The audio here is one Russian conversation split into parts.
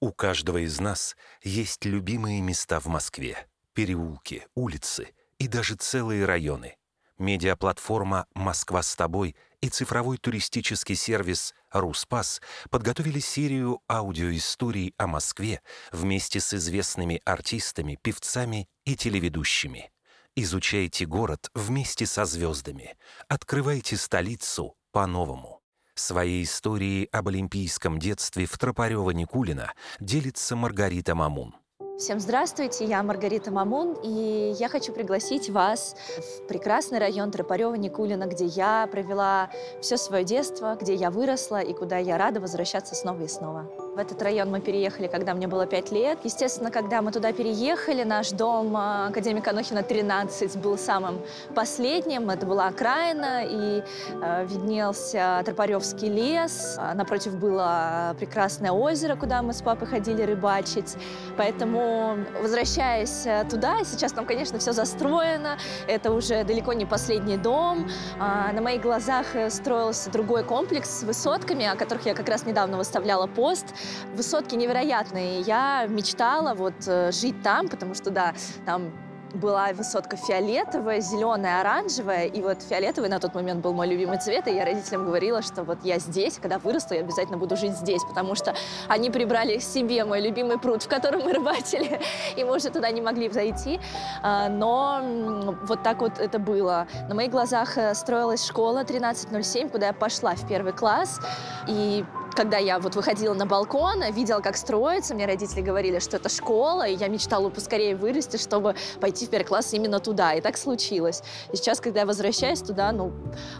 У каждого из нас есть любимые места в Москве. Переулки, улицы и даже целые районы. Медиаплатформа «Москва с тобой» и цифровой туристический сервис «Руспас» подготовили серию аудиоисторий о Москве вместе с известными артистами, певцами и телеведущими. Изучайте город вместе со звездами. Открывайте столицу по-новому. Своей историей об олимпийском детстве в Тропарева-Никулина делится Маргарита Мамун. Всем здравствуйте, я Маргарита Мамун, и я хочу пригласить вас в прекрасный район Тропарева-Никулина, где я провела все свое детство, где я выросла и куда я рада возвращаться снова и снова. В этот район мы переехали, когда мне было 5 лет. Естественно, когда мы туда переехали, наш дом а, академика Анохина 13 был самым последним. Это была окраина, и э, виднелся Тропаревский лес. А напротив было прекрасное озеро, куда мы с папой ходили рыбачить. Поэтому, возвращаясь туда, сейчас там, конечно, все застроено. Это уже далеко не последний дом. А, на моих глазах строился другой комплекс с высотками, о которых я как раз недавно выставляла пост. Высотки невероятные. Я мечтала вот э, жить там, потому что, да, там была высотка фиолетовая, зеленая, оранжевая, и вот фиолетовый на тот момент был мой любимый цвет, и я родителям говорила, что вот я здесь, когда вырасту, я обязательно буду жить здесь, потому что они прибрали себе мой любимый пруд, в котором мы рыбачили, и мы уже туда не могли зайти, а, но вот так вот это было. На моих глазах э, строилась школа 1307, куда я пошла в первый класс, и когда я вот выходила на балкон, видела, как строится, мне родители говорили, что это школа, и я мечтала поскорее вырасти, чтобы пойти в первый класс именно туда. И так случилось. И сейчас, когда я возвращаюсь туда, ну,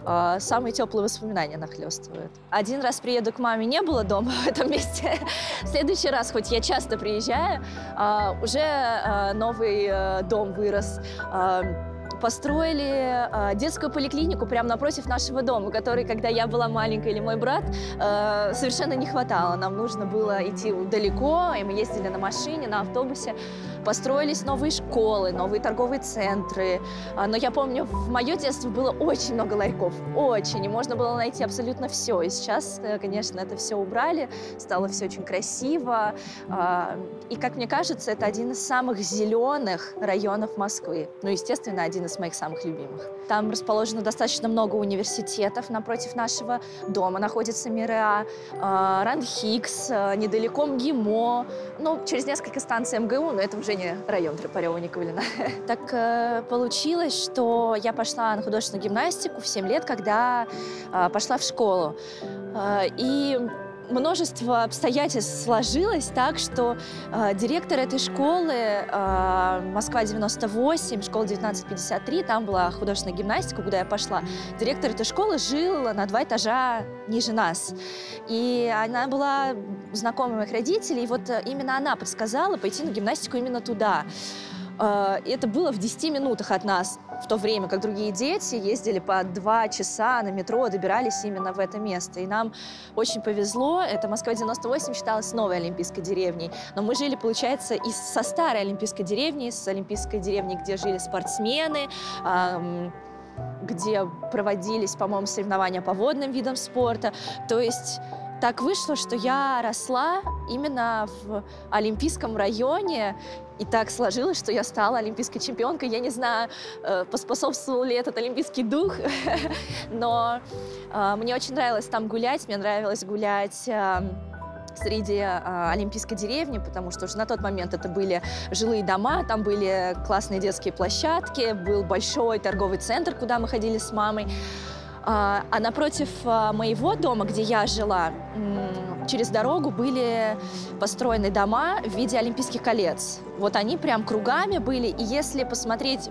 э, самые теплые воспоминания нахлестывают. Один раз приеду к маме, не было дома в этом месте. В следующий раз, хоть я часто приезжаю, э, уже э, новый э, дом вырос. Э, построили э, детскую поликлинику прямо напротив нашего дома, который, когда я была маленькая или мой брат, э, совершенно не хватало. Нам нужно было идти далеко, и мы ездили на машине, на автобусе. Построились новые школы, новые торговые центры. А, но я помню, в мое детство было очень много ларьков, очень, и можно было найти абсолютно все. И сейчас, э, конечно, это все убрали, стало все очень красиво. А, и, как мне кажется, это один из самых зеленых районов Москвы. Ну, естественно, один из моих самых любимых. Там расположено достаточно много университетов. Напротив нашего дома находится МИРА, а, Рандхикс, недалеко МГИМО. Ну, через несколько станций МГУ, но это уже не район Трипарева Никулина. Так э, получилось, что я пошла на художественную гимнастику в 7 лет, когда э, пошла в школу. Э, и множество обстоятельств сложилось так, что э, директор этой школы, э, Москва-98, школа 1953, там была художественная гимнастика, куда я пошла. Директор этой школы жил на два этажа ниже нас. И она была знакомой моих родителей, и вот э, именно она подсказала пойти на гимнастику именно туда. Э, это было в 10 минутах от нас в то время как другие дети ездили по два часа на метро, добирались именно в это место. И нам очень повезло. Это Москва-98 считалась новой олимпийской деревней. Но мы жили, получается, и со старой олимпийской деревни, с олимпийской деревни, где жили спортсмены, где проводились, по-моему, соревнования по водным видам спорта. То есть так вышло, что я росла именно в Олимпийском районе, и так сложилось, что я стала олимпийской чемпионкой. Я не знаю, э, поспособствовал ли этот олимпийский дух, но э, мне очень нравилось там гулять, мне нравилось гулять э, среди э, Олимпийской деревни, потому что уже на тот момент это были жилые дома, там были классные детские площадки, был большой торговый центр, куда мы ходили с мамой. А, а напротив а, моего дома, где я жила, через дорогу были построены дома в виде олимпийских колец. Вот они прям кругами были, и если посмотреть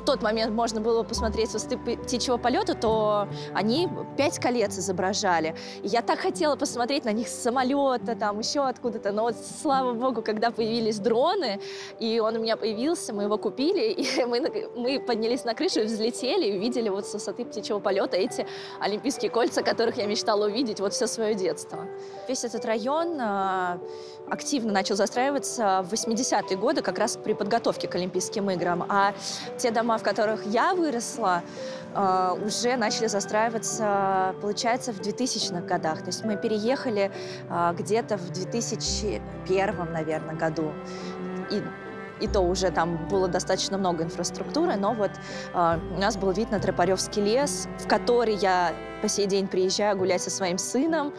в тот момент можно было посмотреть высоты птичьего полета, то они пять колец изображали. И я так хотела посмотреть на них с самолета, там еще откуда-то. Но вот, слава богу, когда появились дроны, и он у меня появился, мы его купили, и мы, мы поднялись на крышу и взлетели, и увидели вот с высоты птичьего полета эти олимпийские кольца, которых я мечтала увидеть вот все свое детство. Весь этот район э, активно начал застраиваться в 80-е годы, как раз при подготовке к Олимпийским играм. А те дома, в которых я выросла, э, уже начали застраиваться, получается, в 2000-х годах. То есть мы переехали э, где-то в 2001, наверное, году. И и то уже там было достаточно много инфраструктуры, но вот э, у нас был вид на Тропаревский лес, в который я по сей день приезжаю гулять со своим сыном, э,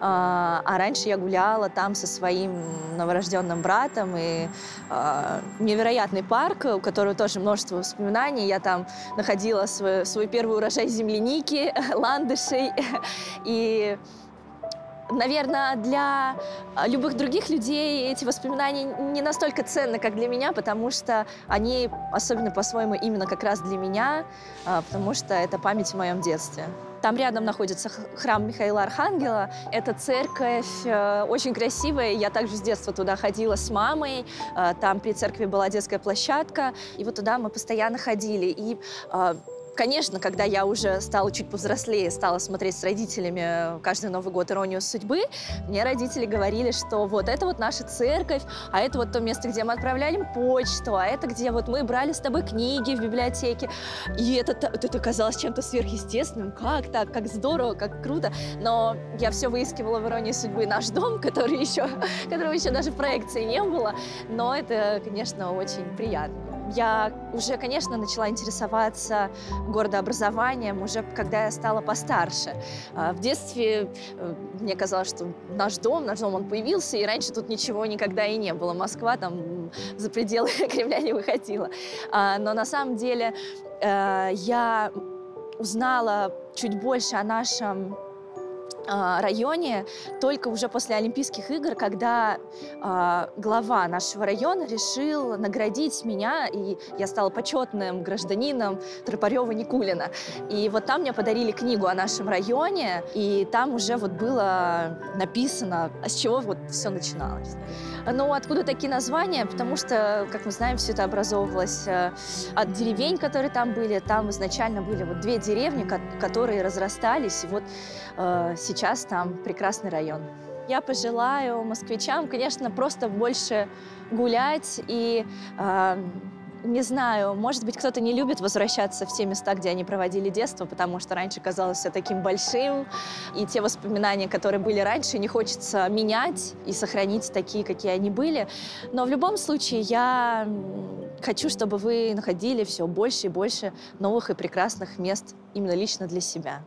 а раньше я гуляла там со своим новорожденным братом, и э, невероятный парк, у которого тоже множество воспоминаний, я там находила свой, свой первый урожай земляники, ландышей, и Наверное, для а, любых других людей эти воспоминания не настолько ценны, как для меня, потому что они особенно по-своему именно как раз для меня, а, потому что это память в моем детстве. Там рядом находится храм Михаила Архангела. Это церковь э, очень красивая. Я также с детства туда ходила с мамой. Э, там при церкви была детская площадка. И вот туда мы постоянно ходили. И э, Конечно, когда я уже стала чуть повзрослее, стала смотреть с родителями каждый Новый год «Иронию судьбы», мне родители говорили, что вот это вот наша церковь, а это вот то место, где мы отправляли почту, а это где вот мы брали с тобой книги в библиотеке. И это, это казалось чем-то сверхъестественным. Как так? Как здорово, как круто. Но я все выискивала в «Иронии судьбы» наш дом, который еще, которого еще даже в проекции не было. Но это, конечно, очень приятно. Я уже, конечно, начала интересоваться городообразованием уже когда я стала постарше. А, в детстве э, мне казалось, что наш дом, наш дом, он появился, и раньше тут ничего никогда и не было. Москва там за пределы Кремля не выходила. А, но на самом деле э, я узнала чуть больше о нашем районе только уже после Олимпийских игр, когда э, глава нашего района решил наградить меня, и я стала почетным гражданином Тропарева Никулина. И вот там мне подарили книгу о нашем районе, и там уже вот было написано, а с чего вот все начиналось. Ну, откуда такие названия? Потому что, как мы знаем, все это образовывалось э, от деревень, которые там были. Там изначально были вот две деревни, которые разрастались. И вот э, сейчас там прекрасный район. Я пожелаю москвичам, конечно, просто больше гулять и э, не знаю, может быть, кто-то не любит возвращаться в те места, где они проводили детство, потому что раньше казалось все таким большим, и те воспоминания, которые были раньше, не хочется менять и сохранить такие, какие они были. Но в любом случае я хочу, чтобы вы находили все больше и больше новых и прекрасных мест именно лично для себя.